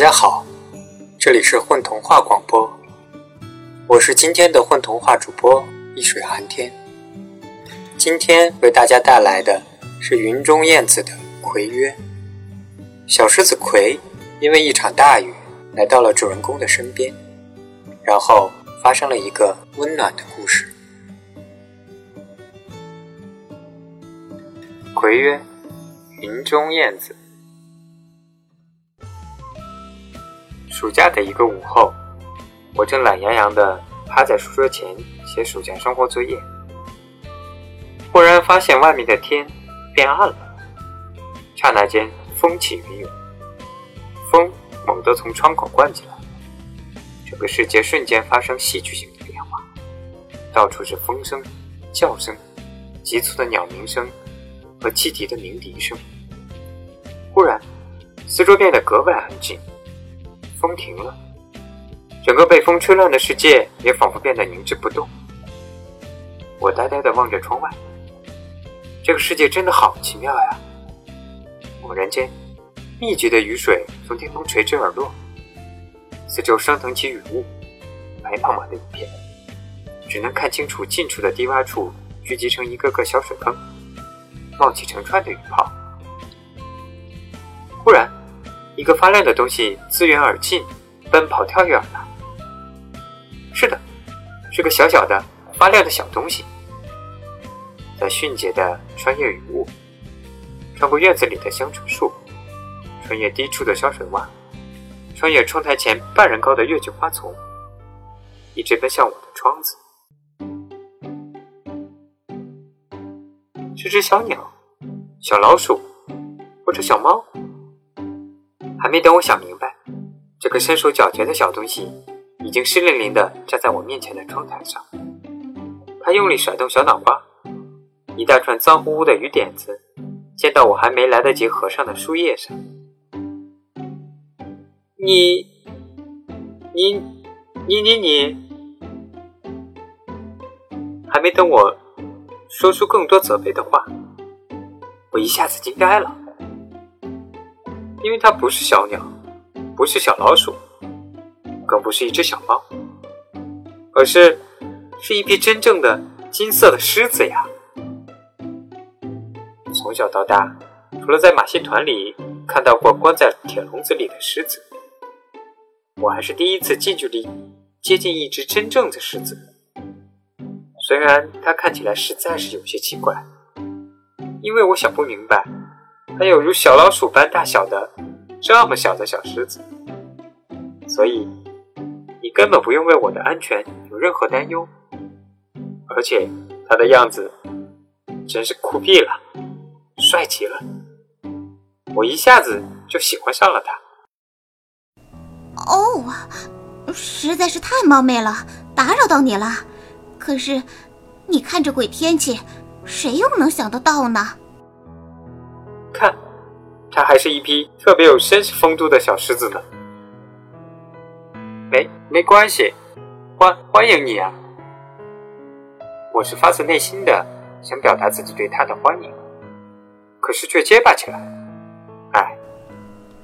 大家好，这里是混童话广播，我是今天的混童话主播一水寒天。今天为大家带来的是云中燕子的葵约。小狮子葵因为一场大雨来到了主人公的身边，然后发生了一个温暖的故事。葵约，云中燕子。暑假的一个午后，我正懒洋洋地趴在书桌前写暑假生活作业，忽然发现外面的天变暗了。刹那间，风起云涌，风猛地从窗口灌进来，整个世界瞬间发生戏剧性的变化，到处是风声、叫声、急促的鸟鸣声和汽笛的鸣笛声。忽然，四周变得格外安静。风停了，整个被风吹乱的世界也仿佛变得凝滞不动。我呆呆地望着窗外，这个世界真的好奇妙呀！猛然间，密集的雨水从天空垂直而落，四周升腾起雨雾，白茫茫的一片，只能看清楚近处的低洼处聚集成一个个小水坑，冒起成串的雨泡。个发亮的东西自远而近，奔跑跳跃而来。是的，是个小小的发亮的小东西，在迅捷的穿越雨雾，穿过院子里的香椿树，穿越低处的小水洼，穿越窗台前半人高的月季花丛，一直奔向我的窗子。是只小鸟、小老鼠，或者小猫。还没等我想明白，这个身手矫捷的小东西已经湿淋淋的站在我面前的窗台上。它用力甩动小脑瓜，一大串脏乎乎的雨点子溅到我还没来得及合上的书页上。你，你，你，你，你，还没等我说出更多责备的话，我一下子惊呆了。因为它不是小鸟，不是小老鼠，更不是一只小猫，而是是一匹真正的金色的狮子呀！从小到大，除了在马戏团里看到过关在铁笼子里的狮子，我还是第一次近距离接近一只真正的狮子。虽然它看起来实在是有些奇怪，因为我想不明白。还有如小老鼠般大小的这么小的小狮子，所以你根本不用为我的安全有任何担忧。而且它的样子真是酷毙了，帅极了，我一下子就喜欢上了它。哦，实在是太冒昧了，打扰到你了。可是你看这鬼天气，谁又能想得到呢？看，它还是一匹特别有绅士风度的小狮子呢。没没关系，欢欢迎你啊！我是发自内心的想表达自己对他的欢迎，可是却结巴起来。哎，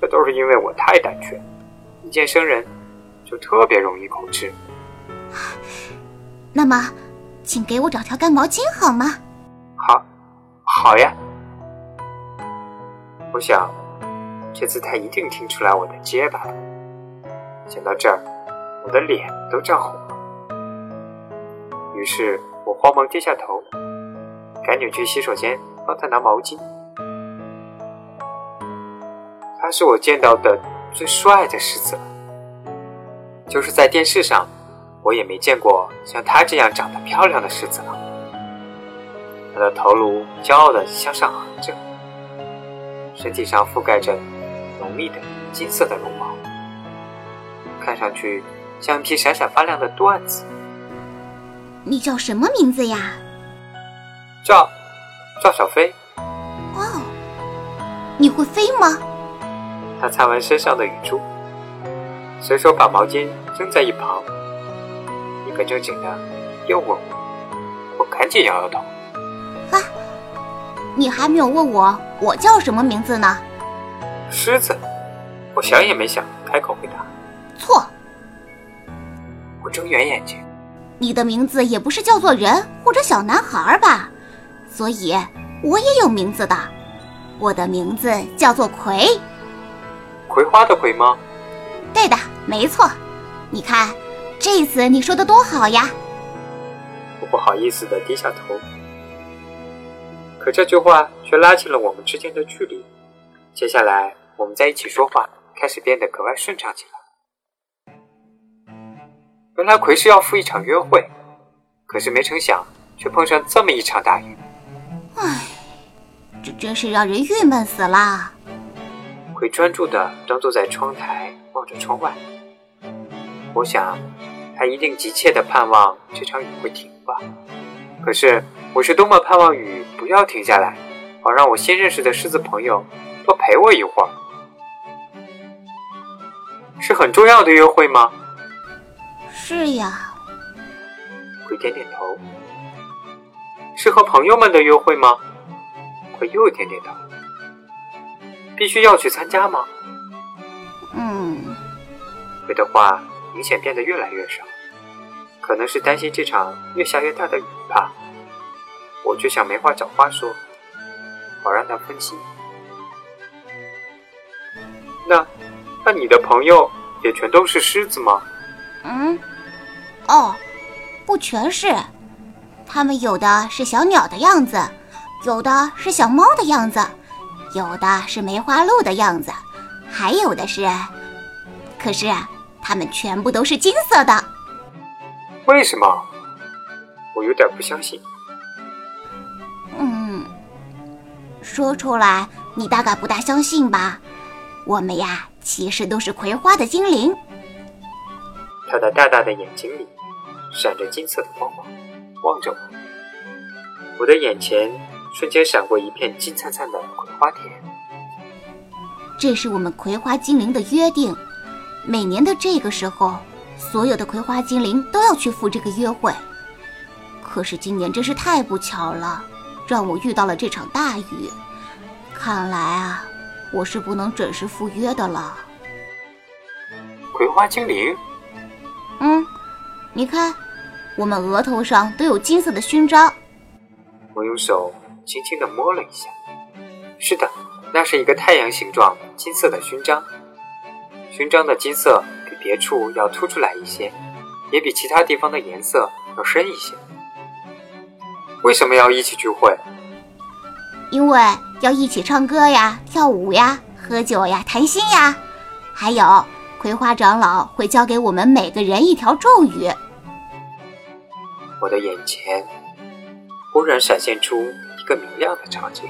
这都是因为我太胆怯，一见生人就特别容易口吃。那么，请给我找条干毛巾好吗？好，好呀。我想，这次他一定听出来我的结巴了。想到这儿，我的脸都涨红了。于是我慌忙低下头，赶紧去洗手间帮他拿毛巾。他是我见到的最帅的狮子了，就是在电视上，我也没见过像他这样长得漂亮的狮子了。他的头颅骄傲地向上昂着。身体上覆盖着浓密的金色的绒毛，看上去像一匹闪闪发亮的缎子。你叫什么名字呀？叫赵小飞。哦，你会飞吗？他擦完身上的雨珠，随手把毛巾扔在一旁，一本正经的又问我。我赶紧摇摇头。啊，你还没有问我。我叫什么名字呢？狮子，我想也没想，开口回答：“错。”我睁圆眼睛：“你的名字也不是叫做人或者小男孩吧？所以我也有名字的，我的名字叫做葵。葵花的葵吗？对的，没错。你看，这次你说的多好呀！”我不好意思的低下头。可这句话却拉近了我们之间的距离。接下来，我们在一起说话开始变得格外顺畅起来。原来葵是要赴一场约会，可是没成想却碰上这么一场大雨。唉，这真是让人郁闷死了。奎专注的端坐在窗台，望着窗外。我想，他一定急切的盼望这场雨会停吧。可是，我是多么盼望雨不要停下来，好让我新认识的狮子朋友多陪我一会儿。是很重要的约会吗？是呀。葵点点头。是和朋友们的约会吗？葵又点点头。必须要去参加吗？嗯。葵的话明显变得越来越少。可能是担心这场越下越大的雨吧，我却想没话找话说，好让他分心。那，那你的朋友也全都是狮子吗？嗯，哦，不全是，他们有的是小鸟的样子，有的是小猫的样子，有的是梅花鹿的样子，还有的是，可是他们全部都是金色的。为什么？我有点不相信。嗯，说出来你大概不大相信吧？我们呀，其实都是葵花的精灵。他的大大的眼睛里闪着金色的光芒，望着我。我的眼前瞬间闪过一片金灿灿的葵花田。这是我们葵花精灵的约定，每年的这个时候。所有的葵花精灵都要去赴这个约会，可是今年真是太不巧了，让我遇到了这场大雨。看来啊，我是不能准时赴约的了。葵花精灵，嗯，你看，我们额头上都有金色的勋章。我用手轻轻的摸了一下，是的，那是一个太阳形状金色的勋章，勋章的金色。别处要凸出来一些，也比其他地方的颜色要深一些。为什么要一起聚会？因为要一起唱歌呀、跳舞呀、喝酒呀、谈心呀。还有，葵花长老会教给我们每个人一条咒语。我的眼前忽然闪现出一个明亮的场景，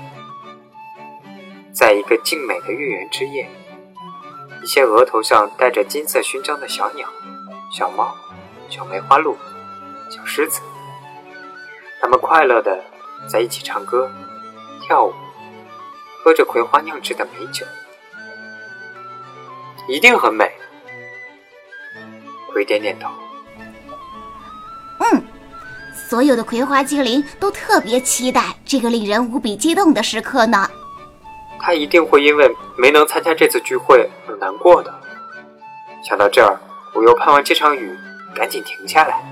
在一个静美的月圆之夜。一些额头上戴着金色勋章的小鸟、小猫、小梅花鹿、小狮子，它们快乐的在一起唱歌、跳舞，喝着葵花酿制的美酒，一定很美。葵点点头。嗯，所有的葵花精灵都特别期待这个令人无比激动的时刻呢。他一定会因为没能参加这次聚会而难过的。想到这儿，我又盼望这场雨赶紧停下来。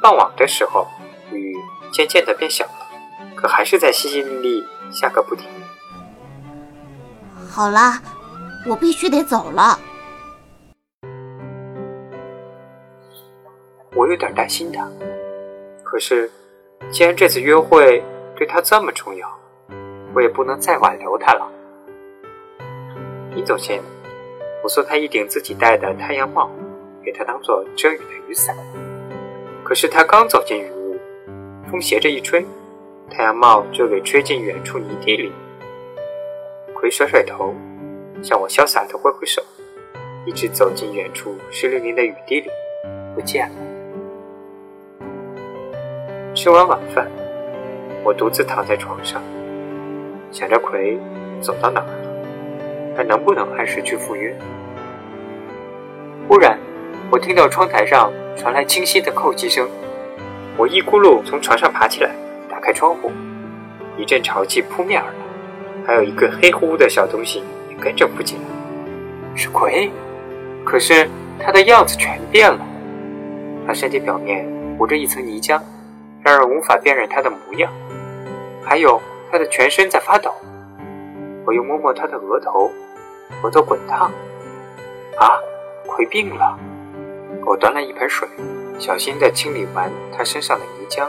傍晚的时候，雨渐渐的变小了，可还是在淅淅沥沥下个不停。好啦，我必须得走了。我有点担心他，可是既然这次约会对他这么重要。我也不能再挽留他了。临走前，我送他一顶自己戴的太阳帽，给他当做遮雨的雨伞。可是他刚走进雨屋，风斜着一吹，太阳帽就给吹进远处泥地里。葵甩甩头，向我潇洒的挥挥手，一直走进远处湿淋淋的雨地里，不见了。吃完晚饭，我独自躺在床上。想着葵走到哪儿他，能不能按时去赴约？忽然，我听到窗台上传来清晰的叩击声，我一咕噜从床上爬起来，打开窗户，一阵潮气扑面而来，还有一个黑乎乎的小东西也跟着扑进来。是鬼，可是他的样子全变了。他身体表面糊着一层泥浆，让人无法辨认他的模样。还有，他的全身在发抖。我又摸摸他的额头，额头滚烫。啊，葵病了！我端了一盆水，小心地清理完他身上的泥浆，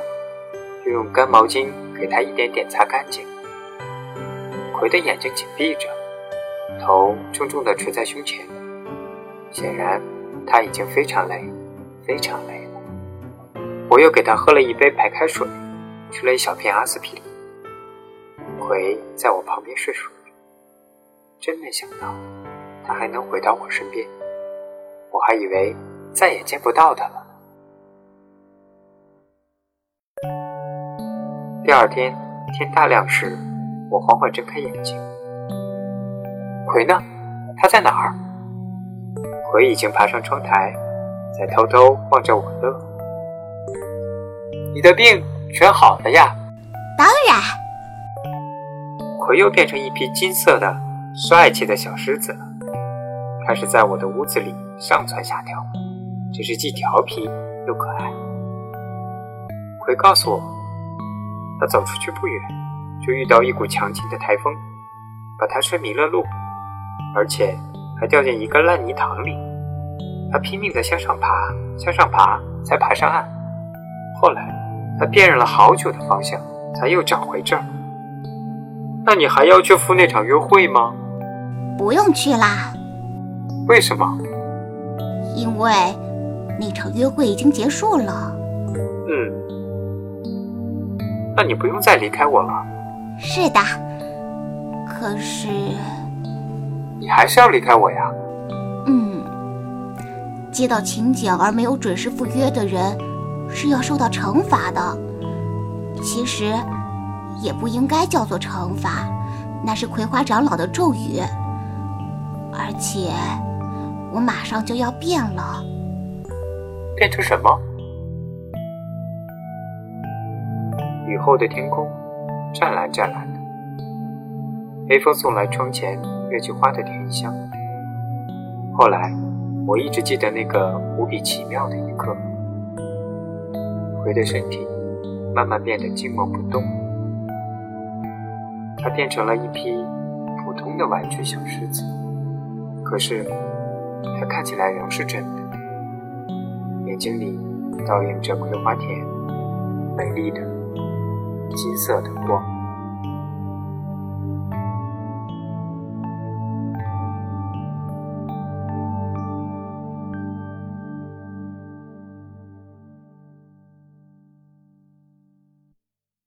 又用干毛巾给他一点点擦干净。葵的眼睛紧闭着，头重重地垂在胸前，显然他已经非常累，非常累了。我又给他喝了一杯白开水，吃了一小片阿司匹林。葵在我旁边睡熟，真没想到他还能回到我身边，我还以为再也见不到他了。第二天天大亮时。我缓缓睁开眼睛，葵呢？他在哪儿？葵已经爬上窗台，在偷偷望着我乐。你的病全好了呀？当然。葵又变成一匹金色的、帅气的小狮子，开始在我的屋子里上蹿下跳，真是既调皮又可爱。葵告诉我，他走出去不远。就遇到一股强劲的台风，把他吹迷了路，而且还掉进一个烂泥塘里。他拼命地向上爬，向上爬，才爬上岸。后来他辨认了好久的方向，才又找回这儿。那你还要去赴那场约会吗？不用去啦。为什么？因为那场约会已经结束了。嗯。那你不用再离开我了。是的，可是你还是要离开我呀？嗯，接到请柬而没有准时赴约的人是要受到惩罚的。其实也不应该叫做惩罚，那是葵花长老的咒语。而且我马上就要变了，变成什么？雨后的天空。湛蓝湛蓝的，微风送来窗前月季花的甜香。后来，我一直记得那个无比奇妙的一刻：葵的身体慢慢变得静默不动，它变成了一匹普通的玩具小狮子。可是，它看起来仍是真的，眼睛里倒映着葵花田，美丽的。金色的光。